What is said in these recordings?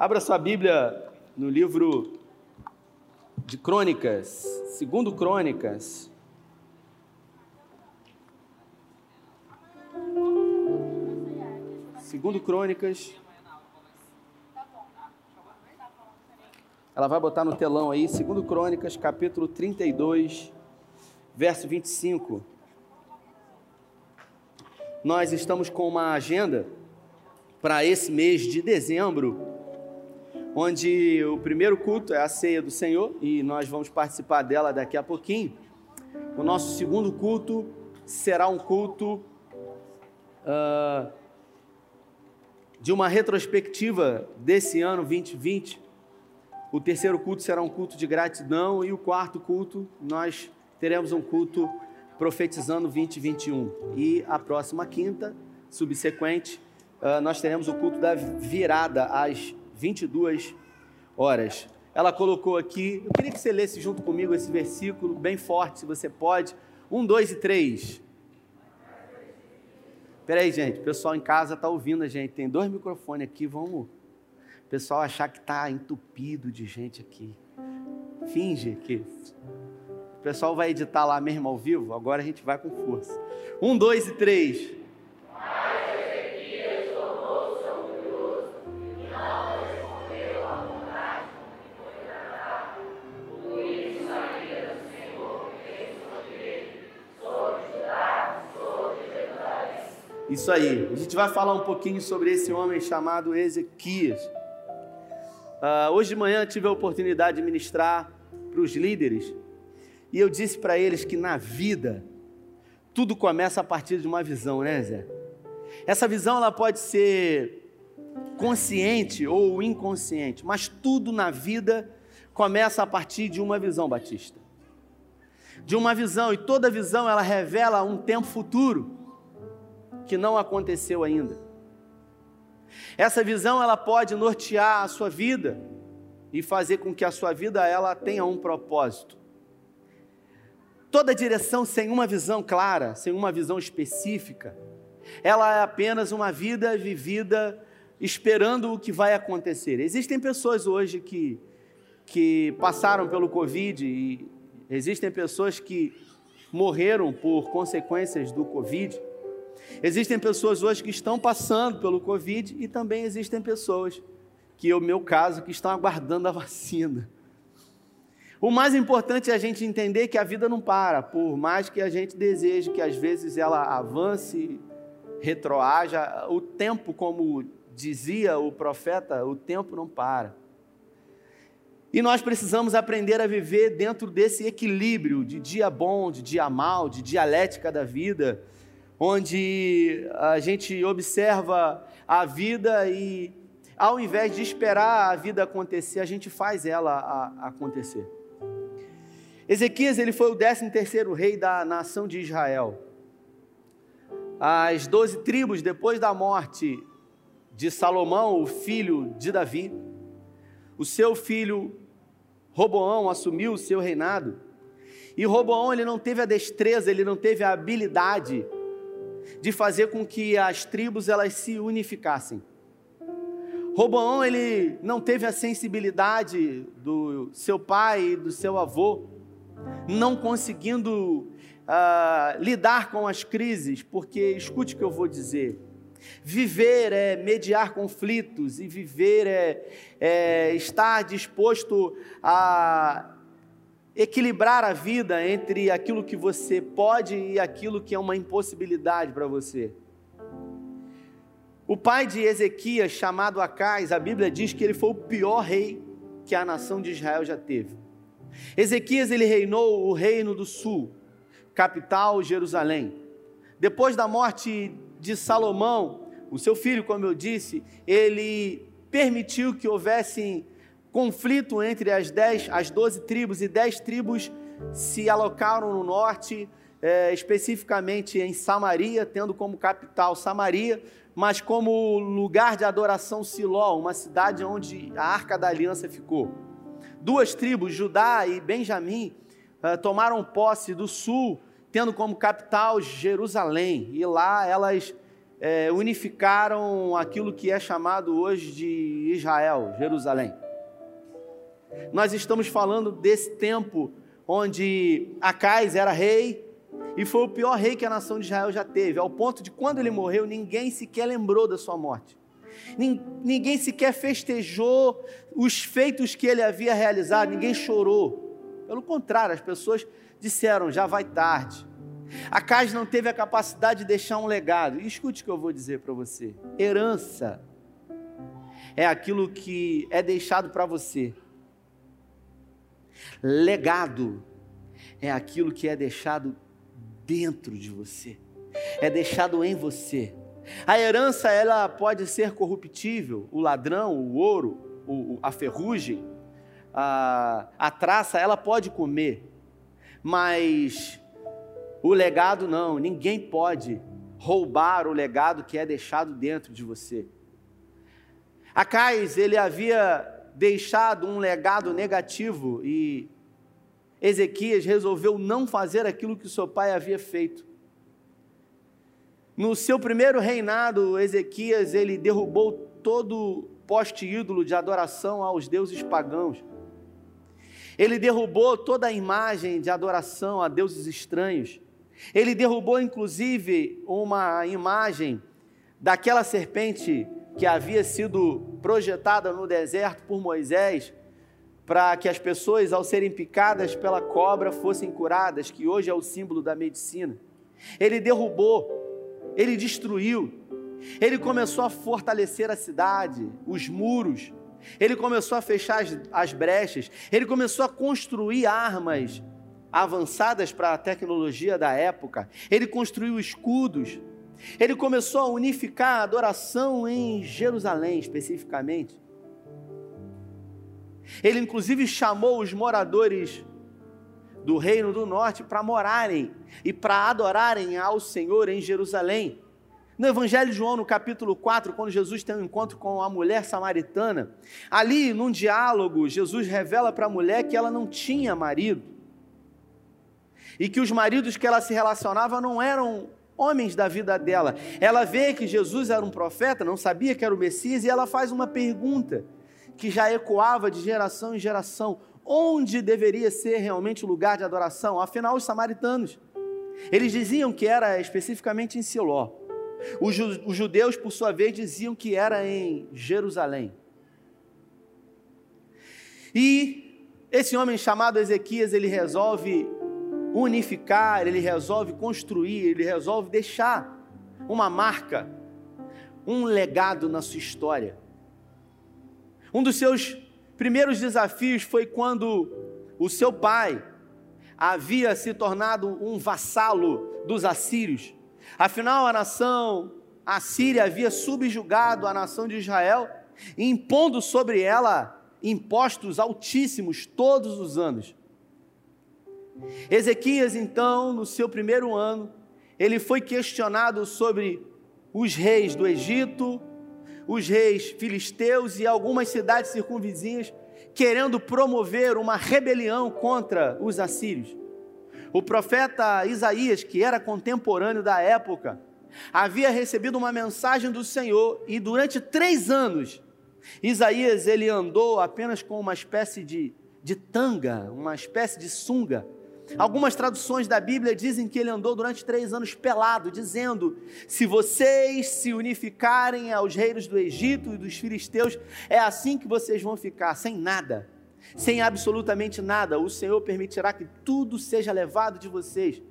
Abra sua Bíblia no livro de Crônicas, segundo Crônicas. Segundo Crônicas. Ela vai botar no telão aí, segundo Crônicas, capítulo 32, verso 25. Nós estamos com uma agenda para esse mês de dezembro, onde o primeiro culto é a ceia do Senhor e nós vamos participar dela daqui a pouquinho. O nosso segundo culto será um culto uh, de uma retrospectiva desse ano 2020. O terceiro culto será um culto de gratidão e o quarto culto nós teremos um culto profetizando 2021. E a próxima quinta, subsequente, uh, nós teremos o culto da virada às 22 horas. Ela colocou aqui, eu queria que você lesse junto comigo esse versículo, bem forte, se você pode. Um, dois e três. Peraí, gente, o pessoal em casa está ouvindo a gente. Tem dois microfones aqui, vamos. O pessoal achar que está entupido de gente aqui. Finge que o pessoal vai editar lá mesmo ao vivo, agora a gente vai com força. Um, dois e três. Isso aí. A gente vai falar um pouquinho sobre esse homem chamado Ezequias. Uh, hoje de manhã tive a oportunidade de ministrar para os líderes e eu disse para eles que na vida tudo começa a partir de uma visão, né, Zé? Essa visão ela pode ser consciente ou inconsciente, mas tudo na vida começa a partir de uma visão, Batista. De uma visão, e toda visão ela revela um tempo futuro que não aconteceu ainda. Essa visão ela pode nortear a sua vida e fazer com que a sua vida ela tenha um propósito. Toda direção sem uma visão clara, sem uma visão específica, ela é apenas uma vida vivida esperando o que vai acontecer. Existem pessoas hoje que, que passaram pelo Covid e existem pessoas que morreram por consequências do Covid. Existem pessoas hoje que estão passando pelo Covid e também existem pessoas, que é o meu caso, que estão aguardando a vacina. O mais importante é a gente entender que a vida não para, por mais que a gente deseje que às vezes ela avance, retroaja, o tempo, como dizia o profeta, o tempo não para. E nós precisamos aprender a viver dentro desse equilíbrio de dia bom, de dia mal, de dialética da vida, onde a gente observa a vida e, ao invés de esperar a vida acontecer, a gente faz ela acontecer. Ezequias ele foi o 13 terceiro rei da nação de Israel. As doze tribos, depois da morte de Salomão, o filho de Davi, o seu filho Roboão assumiu o seu reinado. E Roboão ele não teve a destreza, ele não teve a habilidade de fazer com que as tribos elas se unificassem. Roboão ele não teve a sensibilidade do seu pai e do seu avô não conseguindo uh, lidar com as crises, porque escute o que eu vou dizer. Viver é mediar conflitos e viver é, é estar disposto a equilibrar a vida entre aquilo que você pode e aquilo que é uma impossibilidade para você. O pai de Ezequias, chamado Acais, a Bíblia diz que ele foi o pior rei que a nação de Israel já teve. Ezequias ele reinou o reino do sul, capital Jerusalém. Depois da morte de Salomão, o seu filho, como eu disse, ele permitiu que houvesse conflito entre as dez, as doze tribos e dez tribos se alocaram no norte, é, especificamente em Samaria, tendo como capital Samaria, mas como lugar de adoração Siló, uma cidade onde a Arca da Aliança ficou duas tribos, Judá e Benjamim, uh, tomaram posse do sul, tendo como capital Jerusalém, e lá elas é, unificaram aquilo que é chamado hoje de Israel, Jerusalém. Nós estamos falando desse tempo onde Acais era rei e foi o pior rei que a nação de Israel já teve, ao ponto de quando ele morreu, ninguém sequer lembrou da sua morte. Ninguém sequer festejou os feitos que ele havia realizado, ninguém chorou. Pelo contrário, as pessoas disseram: já vai tarde. Acais não teve a capacidade de deixar um legado. E escute o que eu vou dizer para você: herança é aquilo que é deixado para você. Legado é aquilo que é deixado dentro de você, é deixado em você. A herança ela pode ser corruptível, o ladrão, o ouro, a ferrugem, a, a traça, ela pode comer, mas o legado não, ninguém pode roubar o legado que é deixado dentro de você. Acais, ele havia deixado um legado negativo e Ezequias resolveu não fazer aquilo que seu pai havia feito. No seu primeiro reinado, Ezequias ele derrubou todo poste ídolo de adoração aos deuses pagãos. Ele derrubou toda a imagem de adoração a deuses estranhos. Ele derrubou inclusive uma imagem daquela serpente que havia sido projetada no deserto por Moisés, para que as pessoas, ao serem picadas pela cobra, fossem curadas, que hoje é o símbolo da medicina. Ele derrubou ele destruiu, ele começou a fortalecer a cidade, os muros, ele começou a fechar as, as brechas, ele começou a construir armas avançadas para a tecnologia da época, ele construiu escudos, ele começou a unificar a adoração em Jerusalém especificamente. Ele inclusive chamou os moradores do reino do norte para morarem e para adorarem ao Senhor em Jerusalém. No Evangelho de João, no capítulo 4, quando Jesus tem um encontro com a mulher samaritana, ali num diálogo, Jesus revela para a mulher que ela não tinha marido e que os maridos que ela se relacionava não eram homens da vida dela. Ela vê que Jesus era um profeta, não sabia que era o Messias, e ela faz uma pergunta que já ecoava de geração em geração: onde deveria ser realmente o lugar de adoração. Afinal, os samaritanos, eles diziam que era especificamente em Siló. Os, judeus, por sua vez, diziam que era em Jerusalém. E esse homem chamado Ezequias, ele resolve unificar, ele resolve construir, ele resolve deixar uma marca, um legado na sua história. Um dos seus primeiros desafios foi quando o seu pai havia se tornado um vassalo dos assírios. Afinal, a nação assíria havia subjugado a nação de Israel, impondo sobre ela impostos altíssimos todos os anos. Ezequias, então, no seu primeiro ano, ele foi questionado sobre os reis do Egito, os reis filisteus e algumas cidades circunvizinhas, querendo promover uma rebelião contra os assírios. O profeta Isaías, que era contemporâneo da época, havia recebido uma mensagem do Senhor e durante três anos, Isaías ele andou apenas com uma espécie de, de tanga, uma espécie de sunga, Algumas traduções da Bíblia dizem que ele andou durante três anos pelado, dizendo: se vocês se unificarem aos reinos do Egito e dos filisteus, é assim que vocês vão ficar, sem nada, sem absolutamente nada. O Senhor permitirá que tudo seja levado de vocês.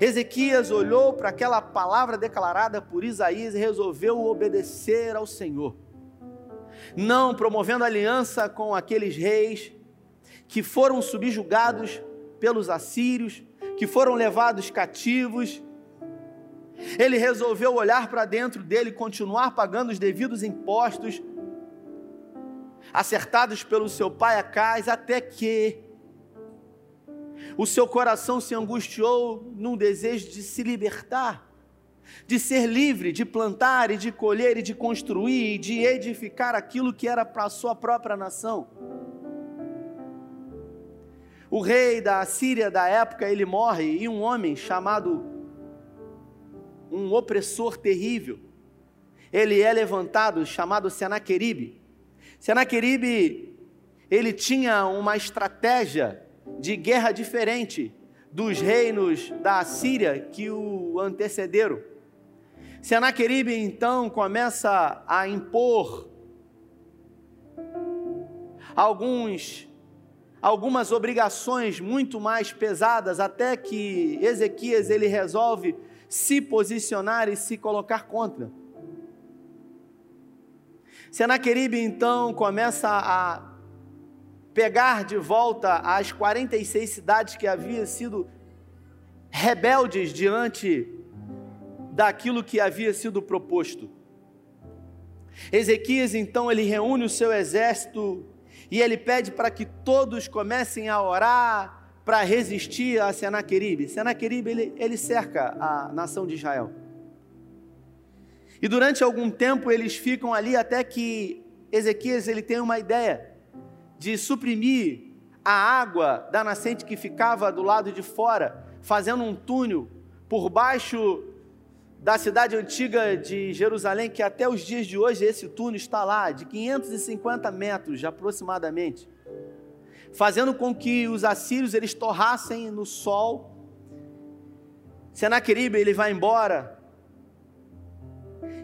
Ezequias olhou para aquela palavra declarada por Isaías e resolveu obedecer ao Senhor, não promovendo aliança com aqueles reis que foram subjugados pelos assírios, que foram levados cativos. Ele resolveu olhar para dentro dele continuar pagando os devidos impostos, acertados pelo seu pai Acais, até que o seu coração se angustiou num desejo de se libertar, de ser livre, de plantar e de colher e de construir e de edificar aquilo que era para a sua própria nação. O rei da Síria da época, ele morre e um homem chamado um opressor terrível, ele é levantado, chamado Senaqueribe. Senaqueribe, ele tinha uma estratégia de guerra diferente dos reinos da Síria que o antecederam. Senaqueribe então começa a impor alguns algumas obrigações muito mais pesadas até que Ezequias ele resolve se posicionar e se colocar contra. Senaqueribe então começa a pegar de volta as 46 cidades que haviam sido rebeldes diante daquilo que havia sido proposto. Ezequias então ele reúne o seu exército e ele pede para que todos comecem a orar para resistir a Senaqueribe. Senaqueribe ele, ele cerca a nação de Israel. E durante algum tempo eles ficam ali até que Ezequias ele tem uma ideia de suprimir a água da nascente que ficava do lado de fora, fazendo um túnel por baixo da cidade antiga de Jerusalém, que até os dias de hoje esse túnel está lá, de 550 metros aproximadamente, fazendo com que os assírios eles torrassem no sol. Senaqueribe ele vai embora,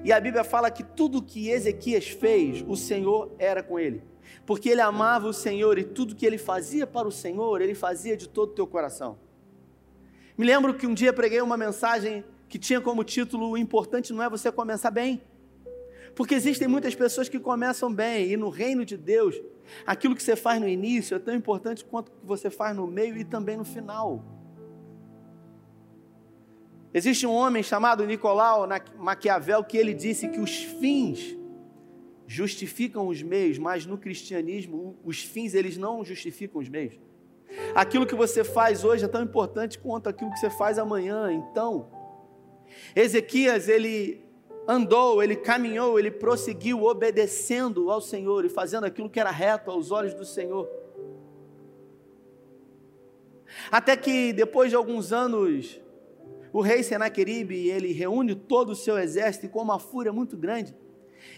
e a Bíblia fala que tudo que Ezequias fez, o Senhor era com ele. Porque ele amava o Senhor e tudo que ele fazia para o Senhor, ele fazia de todo o teu coração. Me lembro que um dia preguei uma mensagem que tinha como título: O importante não é você começar bem. Porque existem muitas pessoas que começam bem, e no reino de Deus, aquilo que você faz no início é tão importante quanto o que você faz no meio e também no final. Existe um homem chamado Nicolau Maquiavel que ele disse que os fins justificam os meios, mas no cristianismo os fins eles não justificam os meios. Aquilo que você faz hoje é tão importante quanto aquilo que você faz amanhã. Então, Ezequias ele andou, ele caminhou, ele prosseguiu obedecendo ao Senhor e fazendo aquilo que era reto aos olhos do Senhor. Até que depois de alguns anos o rei Senaqueribe, ele reúne todo o seu exército e com uma fúria muito grande,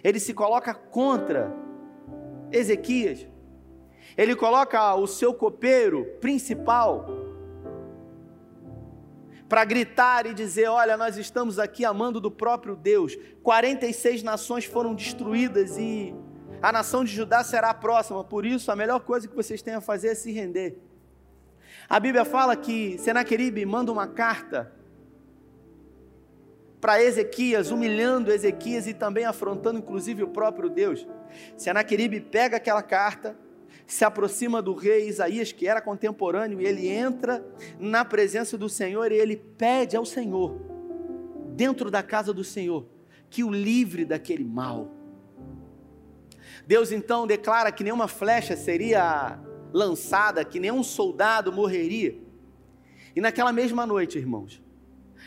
ele se coloca contra Ezequias. Ele coloca o seu copeiro principal para gritar e dizer: Olha, nós estamos aqui amando do próprio Deus. 46 nações foram destruídas e a nação de Judá será a próxima. Por isso, a melhor coisa que vocês têm a fazer é se render. A Bíblia fala que Senaqueribe manda uma carta para Ezequias, humilhando Ezequias e também afrontando inclusive o próprio Deus. Senaqueribe pega aquela carta, se aproxima do rei Isaías, que era contemporâneo, e ele entra na presença do Senhor e ele pede ao Senhor, dentro da casa do Senhor, que o livre daquele mal. Deus então declara que nenhuma flecha seria lançada, que nenhum soldado morreria. E naquela mesma noite, irmãos,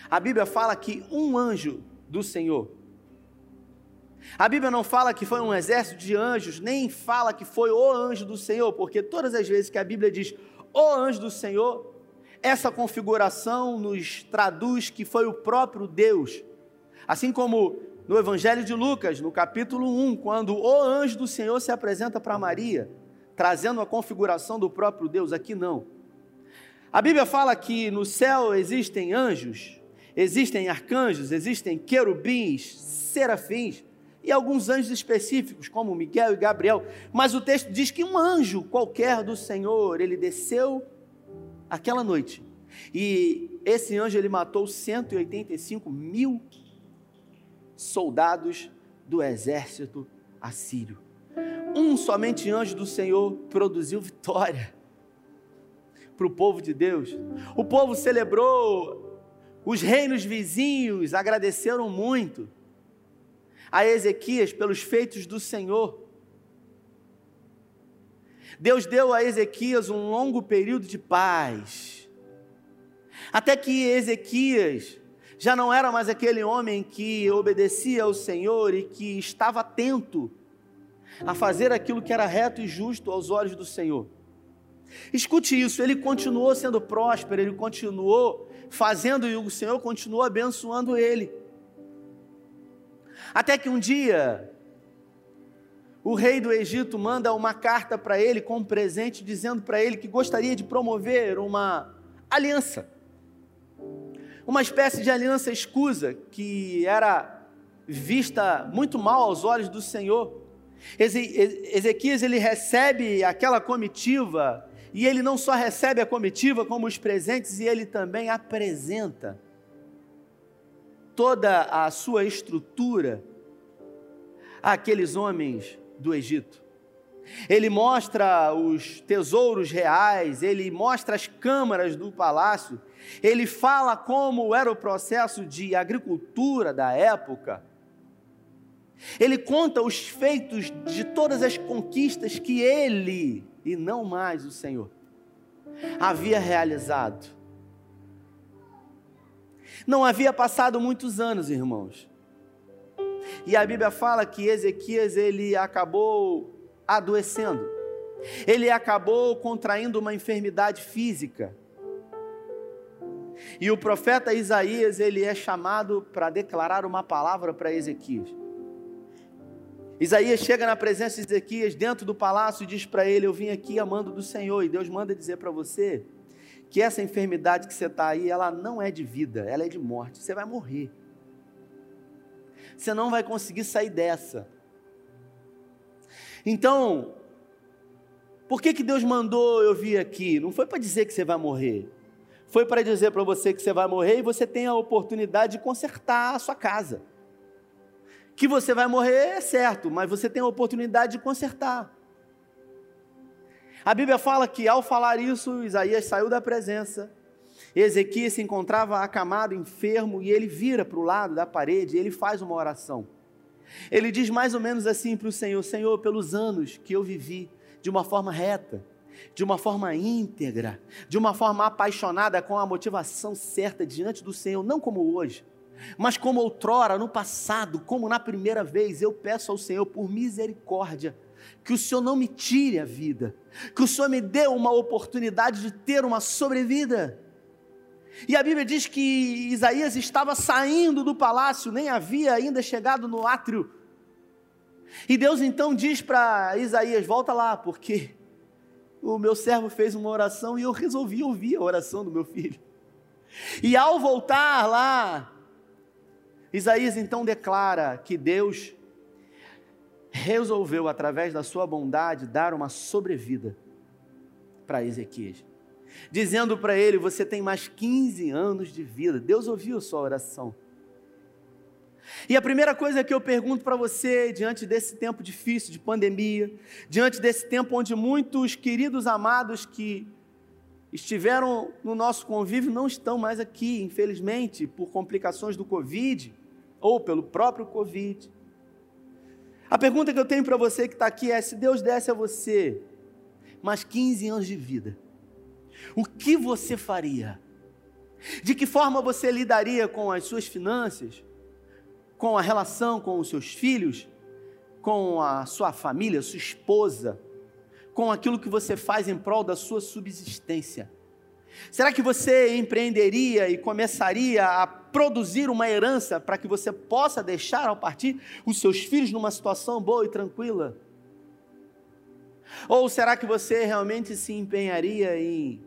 a Bíblia fala que um anjo do Senhor. A Bíblia não fala que foi um exército de anjos, nem fala que foi o anjo do Senhor, porque todas as vezes que a Bíblia diz o anjo do Senhor, essa configuração nos traduz que foi o próprio Deus. Assim como no Evangelho de Lucas, no capítulo 1, quando o anjo do Senhor se apresenta para Maria, trazendo a configuração do próprio Deus, aqui não. A Bíblia fala que no céu existem anjos, Existem arcanjos, existem querubins, serafins e alguns anjos específicos, como Miguel e Gabriel. Mas o texto diz que um anjo qualquer do Senhor, ele desceu aquela noite. E esse anjo ele matou 185 mil soldados do exército assírio. Um somente anjo do Senhor produziu vitória para o povo de Deus. O povo celebrou os reinos vizinhos agradeceram muito a Ezequias pelos feitos do Senhor. Deus deu a Ezequias um longo período de paz. Até que Ezequias já não era mais aquele homem que obedecia ao Senhor e que estava atento a fazer aquilo que era reto e justo aos olhos do Senhor. Escute isso, ele continuou sendo próspero, ele continuou fazendo e o Senhor continuou abençoando ele. Até que um dia, o rei do Egito manda uma carta para ele com um presente, dizendo para ele que gostaria de promover uma aliança. Uma espécie de aliança escusa que era vista muito mal aos olhos do Senhor. Ezequias ele recebe aquela comitiva e ele não só recebe a comitiva como os presentes e ele também apresenta toda a sua estrutura àqueles homens do Egito. Ele mostra os tesouros reais, ele mostra as câmaras do palácio, ele fala como era o processo de agricultura da época. Ele conta os feitos de todas as conquistas que ele, e não mais o Senhor, havia realizado. Não havia passado muitos anos, irmãos. E a Bíblia fala que Ezequias ele acabou adoecendo. Ele acabou contraindo uma enfermidade física. E o profeta Isaías, ele é chamado para declarar uma palavra para Ezequias. Isaías chega na presença de Ezequias dentro do palácio e diz para ele: Eu vim aqui amando do Senhor. E Deus manda dizer para você que essa enfermidade que você está aí, ela não é de vida, ela é de morte. Você vai morrer. Você não vai conseguir sair dessa. Então, por que, que Deus mandou eu vir aqui? Não foi para dizer que você vai morrer. Foi para dizer para você que você vai morrer e você tem a oportunidade de consertar a sua casa. Que você vai morrer é certo, mas você tem a oportunidade de consertar. A Bíblia fala que ao falar isso, Isaías saiu da presença. Ezequias se encontrava acamado, enfermo, e ele vira para o lado da parede e ele faz uma oração. Ele diz mais ou menos assim para o Senhor: Senhor, pelos anos que eu vivi de uma forma reta, de uma forma íntegra, de uma forma apaixonada, com a motivação certa diante do Senhor, não como hoje, mas como outrora, no passado, como na primeira vez, eu peço ao Senhor por misericórdia, que o Senhor não me tire a vida, que o Senhor me dê uma oportunidade de ter uma sobrevida. E a Bíblia diz que Isaías estava saindo do palácio, nem havia ainda chegado no átrio. E Deus então diz para Isaías: Volta lá, porque o meu servo fez uma oração e eu resolvi ouvir a oração do meu filho. E ao voltar lá, Isaías então declara que Deus resolveu, através da sua bondade, dar uma sobrevida para Ezequias, dizendo para ele: Você tem mais 15 anos de vida. Deus ouviu sua oração. E a primeira coisa que eu pergunto para você, diante desse tempo difícil de pandemia, diante desse tempo onde muitos queridos amados que estiveram no nosso convívio não estão mais aqui, infelizmente, por complicações do Covid ou pelo próprio Covid. A pergunta que eu tenho para você que está aqui é: se Deus desse a você mais 15 anos de vida, o que você faria? De que forma você lidaria com as suas finanças, com a relação com os seus filhos, com a sua família, sua esposa, com aquilo que você faz em prol da sua subsistência? Será que você empreenderia e começaria a produzir uma herança para que você possa deixar ao partir os seus filhos numa situação boa e tranquila? Ou será que você realmente se empenharia em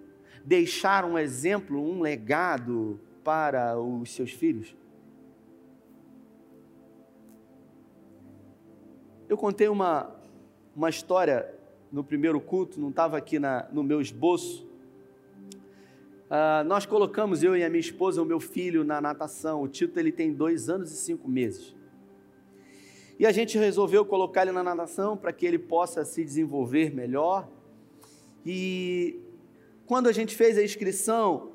deixar um exemplo, um legado para os seus filhos? Eu contei uma, uma história no primeiro culto, não estava aqui na, no meu esboço, Uh, nós colocamos, eu e a minha esposa, o meu filho na natação. O Tito ele tem dois anos e cinco meses. E a gente resolveu colocar ele na natação para que ele possa se desenvolver melhor. E quando a gente fez a inscrição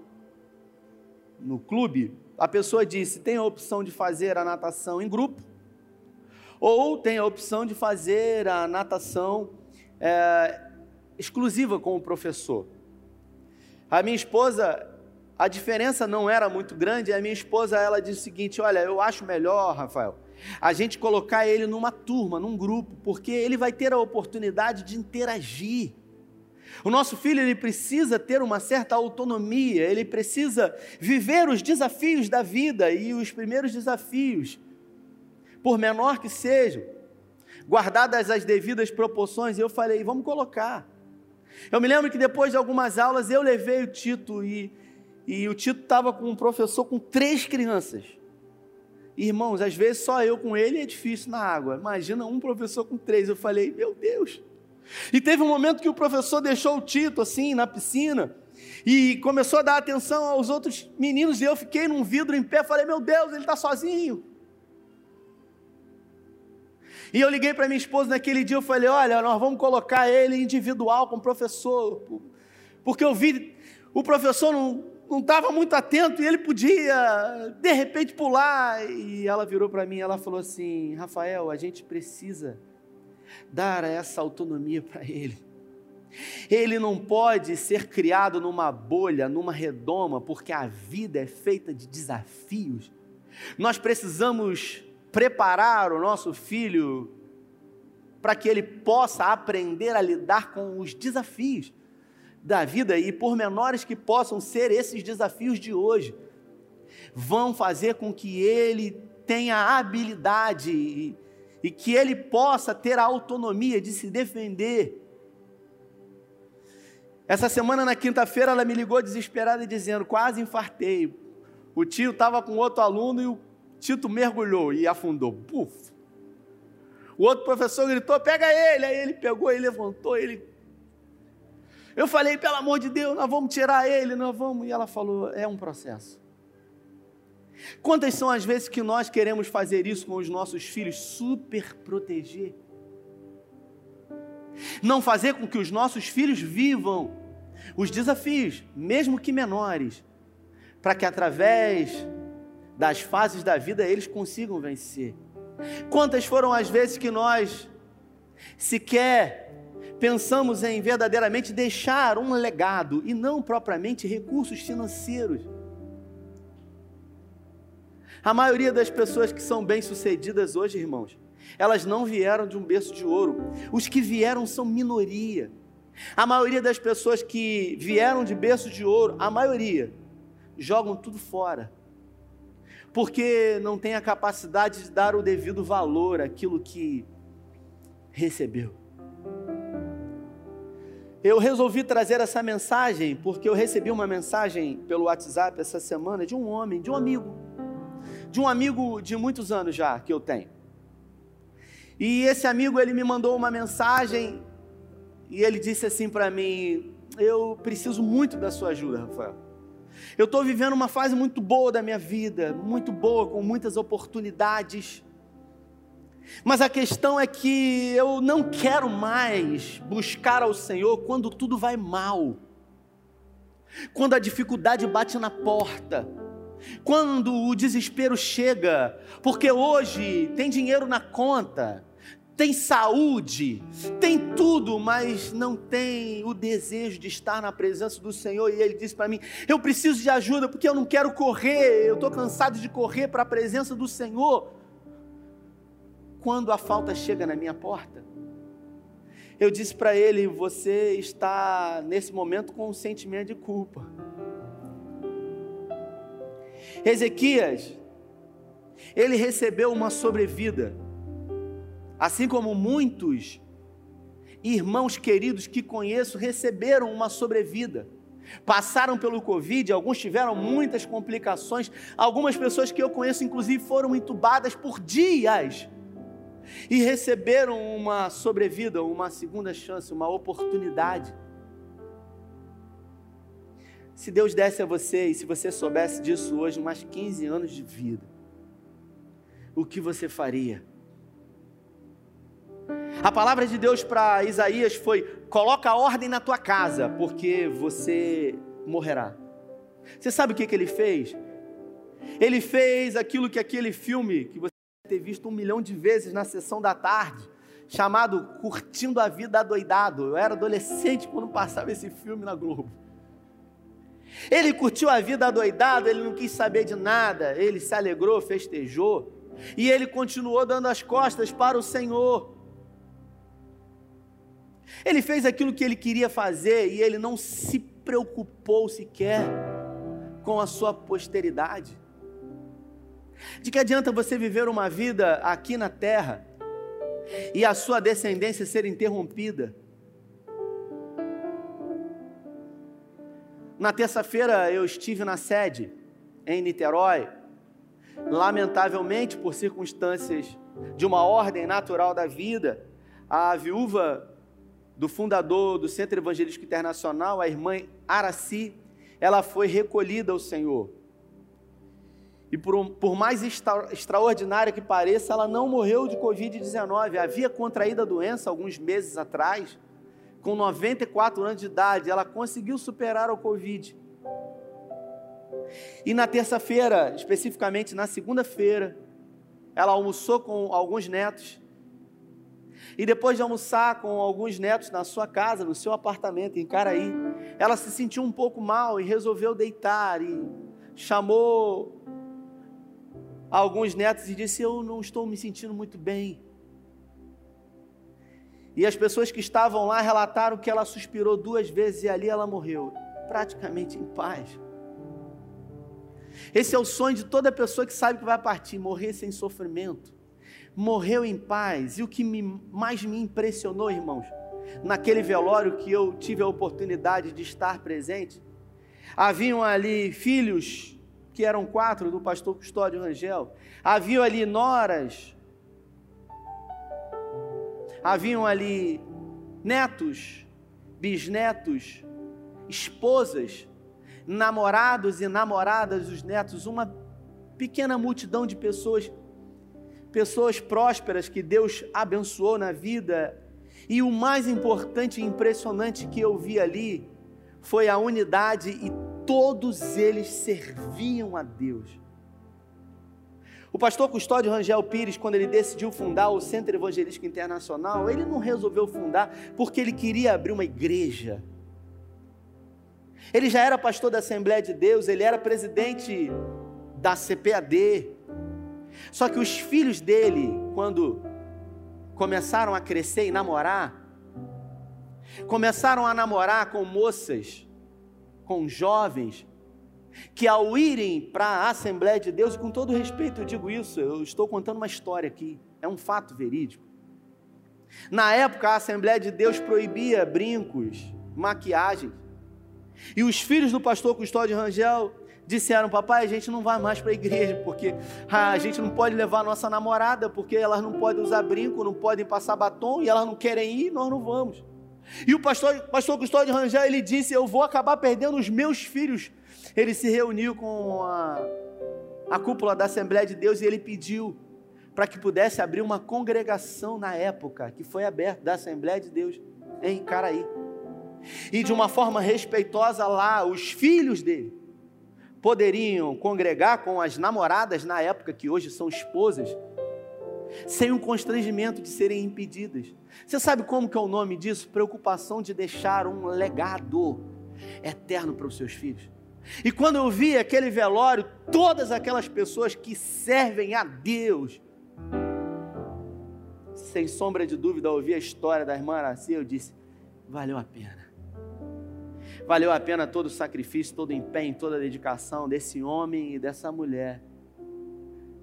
no clube, a pessoa disse: tem a opção de fazer a natação em grupo, ou tem a opção de fazer a natação é, exclusiva com o professor. A minha esposa, a diferença não era muito grande, a minha esposa ela disse o seguinte: "Olha, eu acho melhor, Rafael, a gente colocar ele numa turma, num grupo, porque ele vai ter a oportunidade de interagir. O nosso filho ele precisa ter uma certa autonomia, ele precisa viver os desafios da vida e os primeiros desafios por menor que sejam, guardadas as devidas proporções, eu falei, vamos colocar. Eu me lembro que depois de algumas aulas eu levei o Tito e, e o Tito estava com um professor com três crianças. Irmãos, às vezes só eu com ele é difícil na água. Imagina um professor com três. Eu falei, meu Deus. E teve um momento que o professor deixou o Tito assim na piscina e começou a dar atenção aos outros meninos e eu fiquei num vidro em pé. Falei, meu Deus, ele está sozinho. E eu liguei para minha esposa naquele dia, eu falei: olha, nós vamos colocar ele individual com o professor, porque eu vi o professor não estava muito atento e ele podia de repente pular. E ela virou para mim, ela falou assim: Rafael, a gente precisa dar essa autonomia para ele. Ele não pode ser criado numa bolha, numa redoma, porque a vida é feita de desafios. Nós precisamos preparar o nosso filho para que ele possa aprender a lidar com os desafios da vida e por menores que possam ser esses desafios de hoje, vão fazer com que ele tenha habilidade e, e que ele possa ter a autonomia de se defender. Essa semana, na quinta-feira, ela me ligou desesperada dizendo: quase infartei. O tio estava com outro aluno e o Tito mergulhou e afundou. Puf! O outro professor gritou: pega ele. Aí ele pegou e levantou. Ele. Eu falei: pelo amor de Deus, nós vamos tirar ele, nós vamos. E ela falou: é um processo. Quantas são as vezes que nós queremos fazer isso com os nossos filhos? Super proteger. Não fazer com que os nossos filhos vivam os desafios, mesmo que menores, para que através das fases da vida eles consigam vencer. Quantas foram as vezes que nós sequer pensamos em verdadeiramente deixar um legado e não propriamente recursos financeiros? A maioria das pessoas que são bem-sucedidas hoje, irmãos, elas não vieram de um berço de ouro. Os que vieram são minoria. A maioria das pessoas que vieram de berço de ouro, a maioria, jogam tudo fora porque não tem a capacidade de dar o devido valor àquilo que recebeu. Eu resolvi trazer essa mensagem porque eu recebi uma mensagem pelo WhatsApp essa semana de um homem, de um amigo, de um amigo de muitos anos já que eu tenho. E esse amigo ele me mandou uma mensagem e ele disse assim para mim: Eu preciso muito da sua ajuda, Rafael. Eu estou vivendo uma fase muito boa da minha vida, muito boa, com muitas oportunidades. Mas a questão é que eu não quero mais buscar ao Senhor quando tudo vai mal, quando a dificuldade bate na porta, quando o desespero chega, porque hoje tem dinheiro na conta, tem saúde, tem tudo, mas não tem o desejo de estar na presença do Senhor. E ele disse para mim: Eu preciso de ajuda porque eu não quero correr, eu estou cansado de correr para a presença do Senhor. Quando a falta chega na minha porta, eu disse para ele: Você está nesse momento com um sentimento de culpa. Ezequias, ele recebeu uma sobrevida Assim como muitos irmãos queridos que conheço receberam uma sobrevida. Passaram pelo Covid, alguns tiveram muitas complicações, algumas pessoas que eu conheço, inclusive, foram entubadas por dias e receberam uma sobrevida, uma segunda chance, uma oportunidade. Se Deus desse a você e se você soubesse disso hoje, mais 15 anos de vida, o que você faria? A palavra de Deus para Isaías foi: coloca ordem na tua casa, porque você morrerá. Você sabe o que, que ele fez? Ele fez aquilo que aquele filme que você deve ter visto um milhão de vezes na sessão da tarde, chamado Curtindo a Vida Adoidado. Eu era adolescente quando passava esse filme na Globo. Ele curtiu a vida adoidado, ele não quis saber de nada, ele se alegrou, festejou, e ele continuou dando as costas para o Senhor. Ele fez aquilo que ele queria fazer e ele não se preocupou sequer com a sua posteridade. De que adianta você viver uma vida aqui na terra e a sua descendência ser interrompida? Na terça-feira eu estive na sede em Niterói. Lamentavelmente, por circunstâncias de uma ordem natural da vida, a viúva do fundador do Centro Evangelístico Internacional, a irmã Araci, ela foi recolhida ao Senhor. E por, por mais extra, extraordinária que pareça, ela não morreu de Covid-19. Havia contraído a doença alguns meses atrás, com 94 anos de idade. Ela conseguiu superar o Covid. E na terça-feira, especificamente na segunda-feira, ela almoçou com alguns netos. E depois de almoçar com alguns netos na sua casa, no seu apartamento em Caraí, ela se sentiu um pouco mal e resolveu deitar e chamou alguns netos e disse: Eu não estou me sentindo muito bem. E as pessoas que estavam lá relataram que ela suspirou duas vezes e ali ela morreu, praticamente em paz. Esse é o sonho de toda pessoa que sabe que vai partir, morrer sem sofrimento. Morreu em paz. E o que me, mais me impressionou, irmãos, naquele velório que eu tive a oportunidade de estar presente, haviam ali filhos que eram quatro do pastor Custódio Rangel. Haviam ali noras, haviam ali netos, bisnetos, esposas, namorados e namoradas dos netos, uma pequena multidão de pessoas, pessoas prósperas que Deus abençoou na vida. E o mais importante e impressionante que eu vi ali foi a unidade e todos eles serviam a Deus. O pastor Custódio Rangel Pires, quando ele decidiu fundar o Centro Evangelístico Internacional, ele não resolveu fundar porque ele queria abrir uma igreja. Ele já era pastor da Assembleia de Deus, ele era presidente da CPAD. Só que os filhos dele, quando começaram a crescer e namorar, começaram a namorar com moças com jovens que ao irem para a Assembleia de Deus, com todo respeito eu digo isso, eu estou contando uma história aqui, é um fato verídico. Na época a Assembleia de Deus proibia brincos, maquiagem. E os filhos do pastor Custódio Rangel disseram: Papai, a gente não vai mais para a igreja, porque ah, a gente não pode levar a nossa namorada, porque elas não podem usar brinco, não podem passar batom, e elas não querem ir, nós não vamos. E o pastor, pastor Custódio Rangel, ele disse, eu vou acabar perdendo os meus filhos. Ele se reuniu com a, a cúpula da Assembleia de Deus e ele pediu para que pudesse abrir uma congregação na época, que foi aberta, da Assembleia de Deus, em Caraí. E de uma forma respeitosa lá, os filhos dele poderiam congregar com as namoradas na época, que hoje são esposas, sem o constrangimento de serem impedidas. Você sabe como que é o nome disso? Preocupação de deixar um legado eterno para os seus filhos. E quando eu vi aquele velório, todas aquelas pessoas que servem a Deus, sem sombra de dúvida, ao ouvir a história da irmã Araci, eu disse: valeu a pena. Valeu a pena todo o sacrifício, todo o empenho, toda a dedicação desse homem e dessa mulher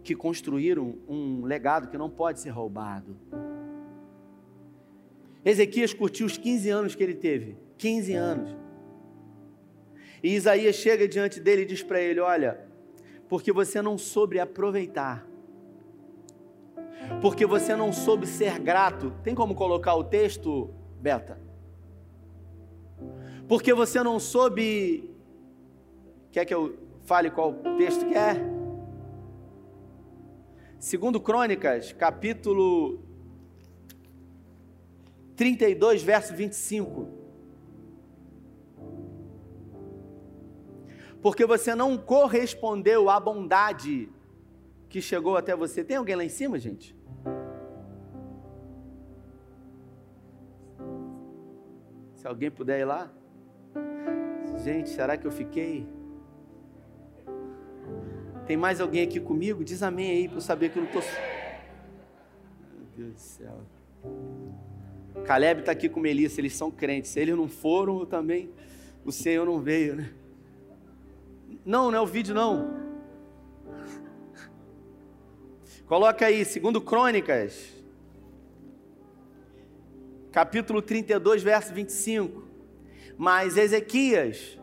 que construíram um legado que não pode ser roubado. Ezequias curtiu os 15 anos que ele teve 15 anos. E Isaías chega diante dele e diz para ele: Olha, porque você não soube aproveitar, porque você não soube ser grato. Tem como colocar o texto, Beta? Porque você não soube. Quer que eu fale qual texto que é? Segundo Crônicas, capítulo 32, verso 25. Porque você não correspondeu à bondade que chegou até você. Tem alguém lá em cima, gente? Se alguém puder ir lá. Gente, será que eu fiquei? Tem mais alguém aqui comigo? Diz amém aí para eu saber que eu não estou. Meu Deus do céu. Caleb está aqui com Melissa, eles são crentes. Se eles não foram, eu também. O Senhor não veio, né? Não, não é o vídeo, não. Coloca aí, segundo Crônicas, capítulo 32, verso 25. Mas Ezequias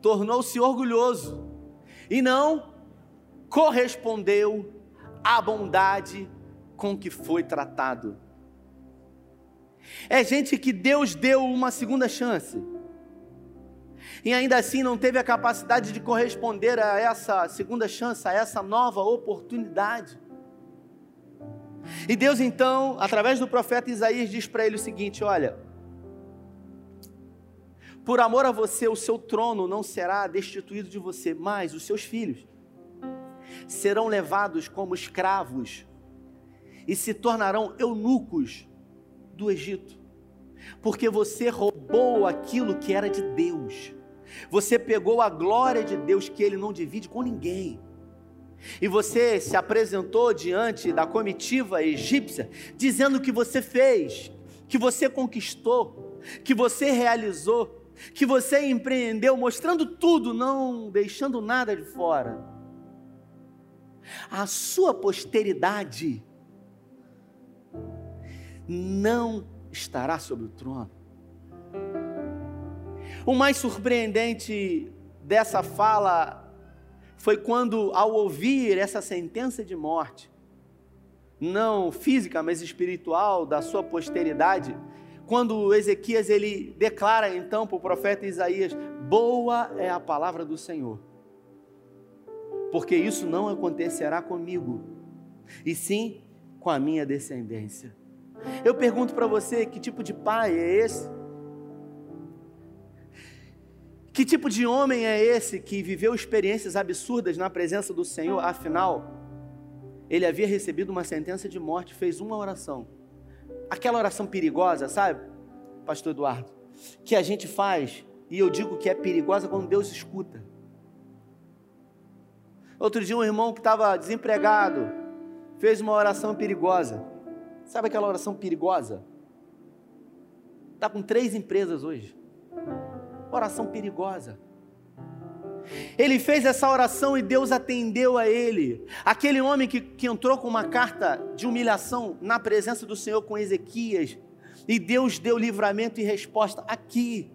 tornou-se orgulhoso e não correspondeu à bondade com que foi tratado. É gente que Deus deu uma segunda chance. E ainda assim não teve a capacidade de corresponder a essa segunda chance, a essa nova oportunidade. E Deus então, através do profeta Isaías, diz para ele o seguinte: Olha, por amor a você, o seu trono não será destituído de você, mas os seus filhos serão levados como escravos e se tornarão eunucos do Egito, porque você roubou aquilo que era de Deus, você pegou a glória de Deus que Ele não divide com ninguém. E você se apresentou diante da comitiva egípcia, dizendo que você fez, que você conquistou, que você realizou, que você empreendeu, mostrando tudo, não deixando nada de fora. A sua posteridade não estará sobre o trono. O mais surpreendente dessa fala foi quando, ao ouvir essa sentença de morte, não física, mas espiritual, da sua posteridade, quando Ezequias ele declara então para o profeta Isaías: Boa é a palavra do Senhor, porque isso não acontecerá comigo, e sim com a minha descendência. Eu pergunto para você: que tipo de pai é esse? Que tipo de homem é esse que viveu experiências absurdas na presença do Senhor? Afinal, ele havia recebido uma sentença de morte, fez uma oração. Aquela oração perigosa, sabe, Pastor Eduardo? Que a gente faz, e eu digo que é perigosa quando Deus escuta. Outro dia, um irmão que estava desempregado fez uma oração perigosa. Sabe aquela oração perigosa? Está com três empresas hoje. Oração perigosa. Ele fez essa oração e Deus atendeu a ele. Aquele homem que, que entrou com uma carta de humilhação na presença do Senhor com Ezequias, e Deus deu livramento e resposta aqui.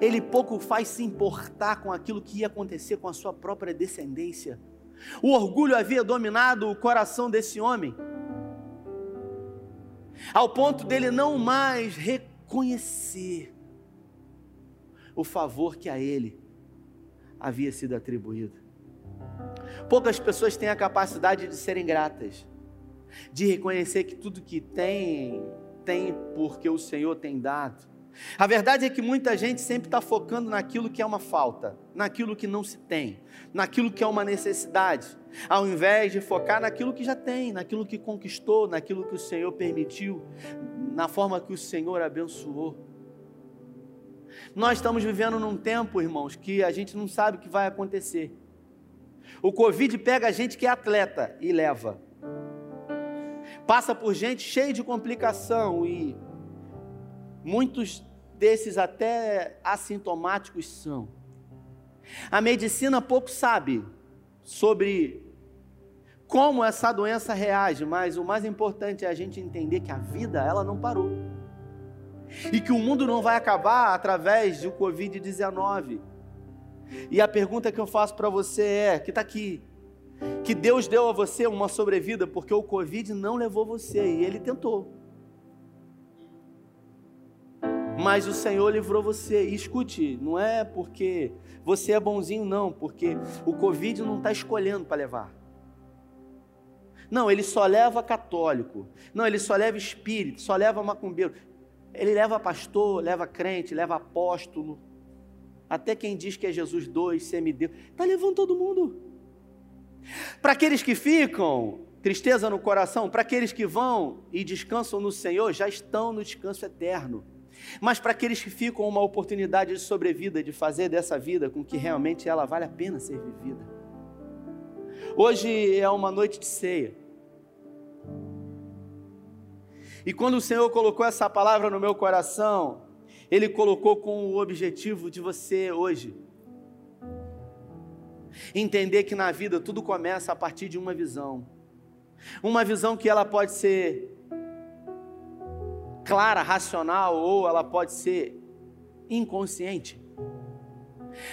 Ele pouco faz se importar com aquilo que ia acontecer com a sua própria descendência. O orgulho havia dominado o coração desse homem, ao ponto dele não mais reconhecer o favor que a ele havia sido atribuído. Poucas pessoas têm a capacidade de serem gratas, de reconhecer que tudo que tem, tem porque o Senhor tem dado. A verdade é que muita gente sempre está focando naquilo que é uma falta, naquilo que não se tem, naquilo que é uma necessidade, ao invés de focar naquilo que já tem, naquilo que conquistou, naquilo que o Senhor permitiu, na forma que o Senhor abençoou. Nós estamos vivendo num tempo, irmãos, que a gente não sabe o que vai acontecer. O Covid pega a gente que é atleta e leva. Passa por gente cheia de complicação e muitos desses até assintomáticos são. A medicina pouco sabe sobre como essa doença reage, mas o mais importante é a gente entender que a vida ela não parou e que o mundo não vai acabar através do Covid-19. E a pergunta que eu faço para você é: que está aqui, que Deus deu a você uma sobrevida porque o Covid não levou você e ele tentou. Mas o Senhor livrou você. E escute, não é porque você é bonzinho, não, porque o Covid não está escolhendo para levar. Não, ele só leva católico. Não, ele só leva espírito, só leva macumbeiro. Ele leva pastor, leva crente, leva apóstolo. Até quem diz que é Jesus dois, semideus. Está levando todo mundo. Para aqueles que ficam, tristeza no coração, para aqueles que vão e descansam no Senhor, já estão no descanso eterno. Mas para aqueles que ficam uma oportunidade de sobrevida, de fazer dessa vida com que realmente ela vale a pena ser vivida. Hoje é uma noite de ceia. E quando o Senhor colocou essa palavra no meu coração, Ele colocou com o objetivo de você hoje entender que na vida tudo começa a partir de uma visão. Uma visão que ela pode ser clara, racional, ou ela pode ser inconsciente.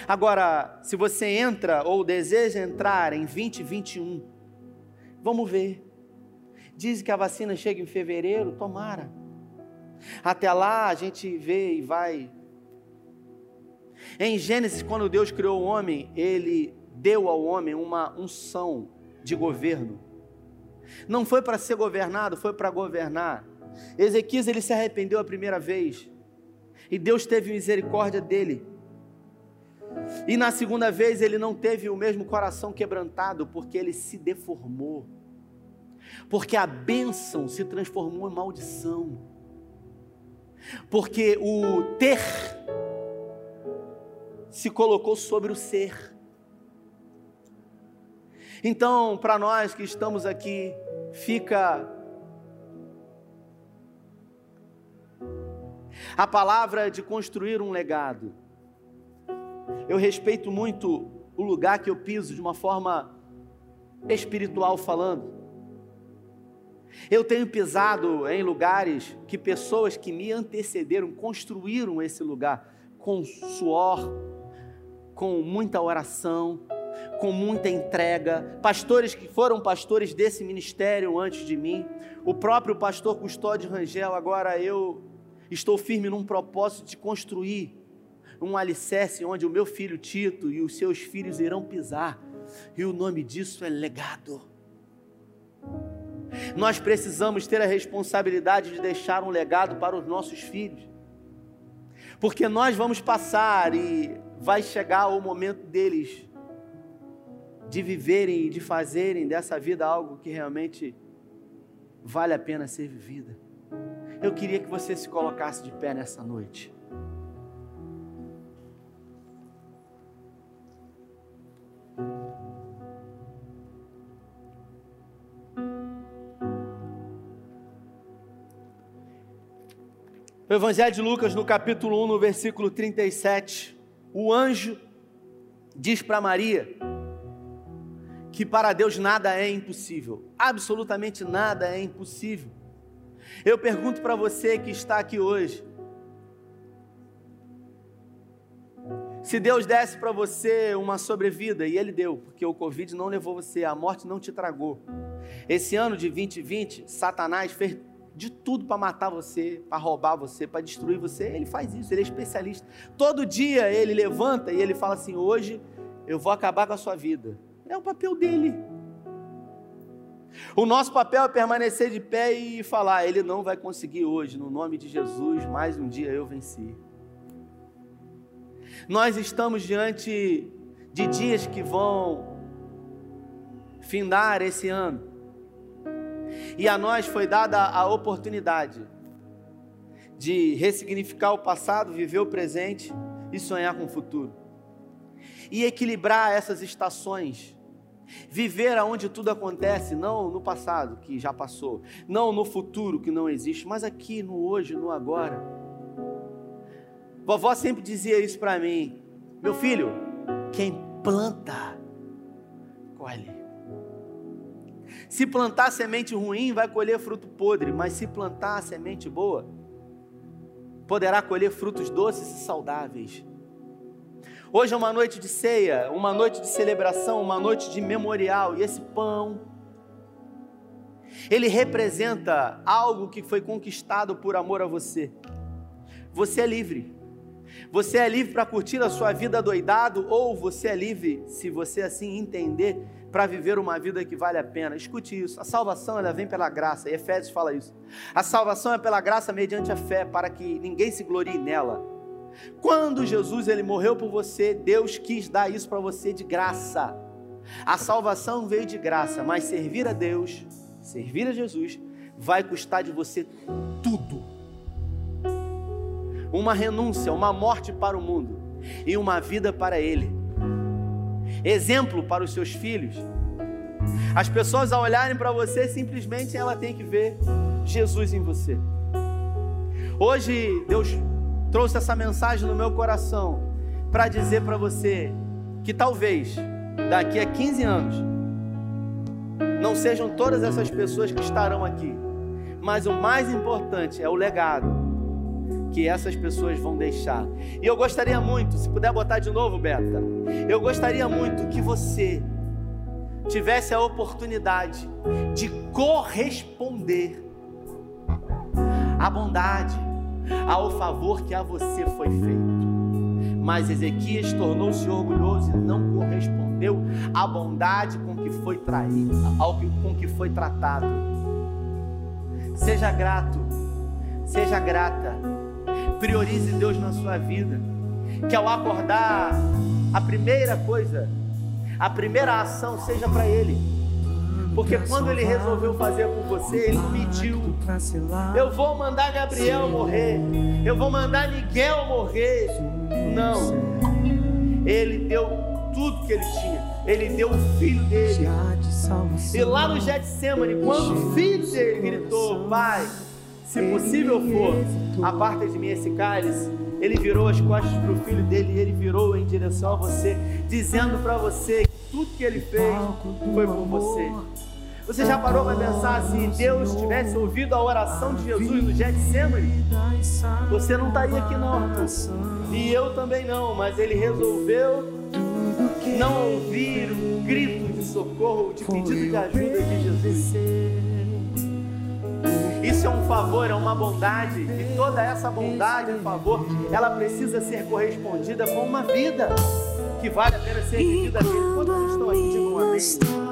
Agora, se você entra ou deseja entrar em 2021, vamos ver. Diz que a vacina chega em fevereiro, tomara. Até lá a gente vê e vai. Em Gênesis, quando Deus criou o homem, ele deu ao homem uma unção de governo. Não foi para ser governado, foi para governar. Ezequias ele se arrependeu a primeira vez. E Deus teve misericórdia dele. E na segunda vez ele não teve o mesmo coração quebrantado, porque ele se deformou. Porque a bênção se transformou em maldição. Porque o ter se colocou sobre o ser. Então, para nós que estamos aqui, fica a palavra de construir um legado. Eu respeito muito o lugar que eu piso de uma forma espiritual falando. Eu tenho pisado em lugares que pessoas que me antecederam construíram esse lugar com suor, com muita oração, com muita entrega, pastores que foram pastores desse ministério antes de mim, o próprio pastor Custódio Rangel, agora eu estou firme num propósito de construir um alicerce onde o meu filho Tito e os seus filhos irão pisar, e o nome disso é legado. Nós precisamos ter a responsabilidade de deixar um legado para os nossos filhos, porque nós vamos passar e vai chegar o momento deles de viverem e de fazerem dessa vida algo que realmente vale a pena ser vivida. Eu queria que você se colocasse de pé nessa noite. O Evangelho de Lucas, no capítulo 1, no versículo 37, o anjo diz para Maria: que para Deus nada é impossível, absolutamente nada é impossível. Eu pergunto para você que está aqui hoje: se Deus desse para você uma sobrevida, e Ele deu, porque o Covid não levou você, a morte não te tragou. Esse ano de 2020, Satanás fez de tudo para matar você, para roubar você, para destruir você. Ele faz isso, ele é especialista. Todo dia ele levanta e ele fala assim: hoje eu vou acabar com a sua vida. É o papel dele. O nosso papel é permanecer de pé e falar: Ele não vai conseguir hoje, no nome de Jesus, mais um dia eu venci. Nós estamos diante de dias que vão findar esse ano, e a nós foi dada a oportunidade de ressignificar o passado, viver o presente e sonhar com o futuro, e equilibrar essas estações Viver aonde tudo acontece, não no passado, que já passou, não no futuro, que não existe, mas aqui no hoje, no agora. Vovó sempre dizia isso para mim: meu filho, quem planta, colhe. Se plantar semente ruim, vai colher fruto podre, mas se plantar semente boa, poderá colher frutos doces e saudáveis. Hoje é uma noite de ceia, uma noite de celebração, uma noite de memorial, e esse pão, ele representa algo que foi conquistado por amor a você. Você é livre. Você é livre para curtir a sua vida doidado, ou você é livre, se você assim entender, para viver uma vida que vale a pena. Escute isso. A salvação ela vem pela graça. E Efésios fala isso. A salvação é pela graça mediante a fé, para que ninguém se glorie nela. Quando Jesus ele morreu por você, Deus quis dar isso para você de graça. A salvação veio de graça, mas servir a Deus, servir a Jesus, vai custar de você tudo. Uma renúncia, uma morte para o mundo e uma vida para Ele. Exemplo para os seus filhos. As pessoas ao olharem para você, simplesmente ela tem que ver Jesus em você. Hoje Deus trouxe essa mensagem no meu coração para dizer para você que talvez daqui a 15 anos não sejam todas essas pessoas que estarão aqui, mas o mais importante é o legado que essas pessoas vão deixar. E eu gostaria muito, se puder botar de novo, Beta, eu gostaria muito que você tivesse a oportunidade de corresponder à bondade, ao favor que a você foi feito. Mas Ezequias tornou-se orgulhoso e não correspondeu à bondade com que foi traído, ao que, com que foi tratado. Seja grato, seja grata, priorize Deus na sua vida. Que ao acordar, a primeira coisa, a primeira ação seja para Ele. Porque quando ele resolveu fazer por você, ele pediu: Eu vou mandar Gabriel morrer, eu vou mandar Miguel morrer. Não, ele deu tudo que ele tinha. Ele deu o filho dele. E lá no Getsemane, quando o filho dele gritou: Pai, se possível for, aparta de mim esse cálice. Ele virou as costas para o filho dele e ele virou em direção a você, dizendo para você que tudo que ele fez foi por você. Você já parou para pensar se Deus tivesse ouvido a oração de Jesus no Getsemane? Você não estaria aqui não, Arthur. E eu também não, mas ele resolveu não ouvir o grito de socorro, de pedido de ajuda de Jesus. Isso é um favor, é uma bondade, e toda essa bondade e favor, ela precisa ser correspondida com uma vida que vale a pena ser vivida. Quantos estão aqui, digam amém.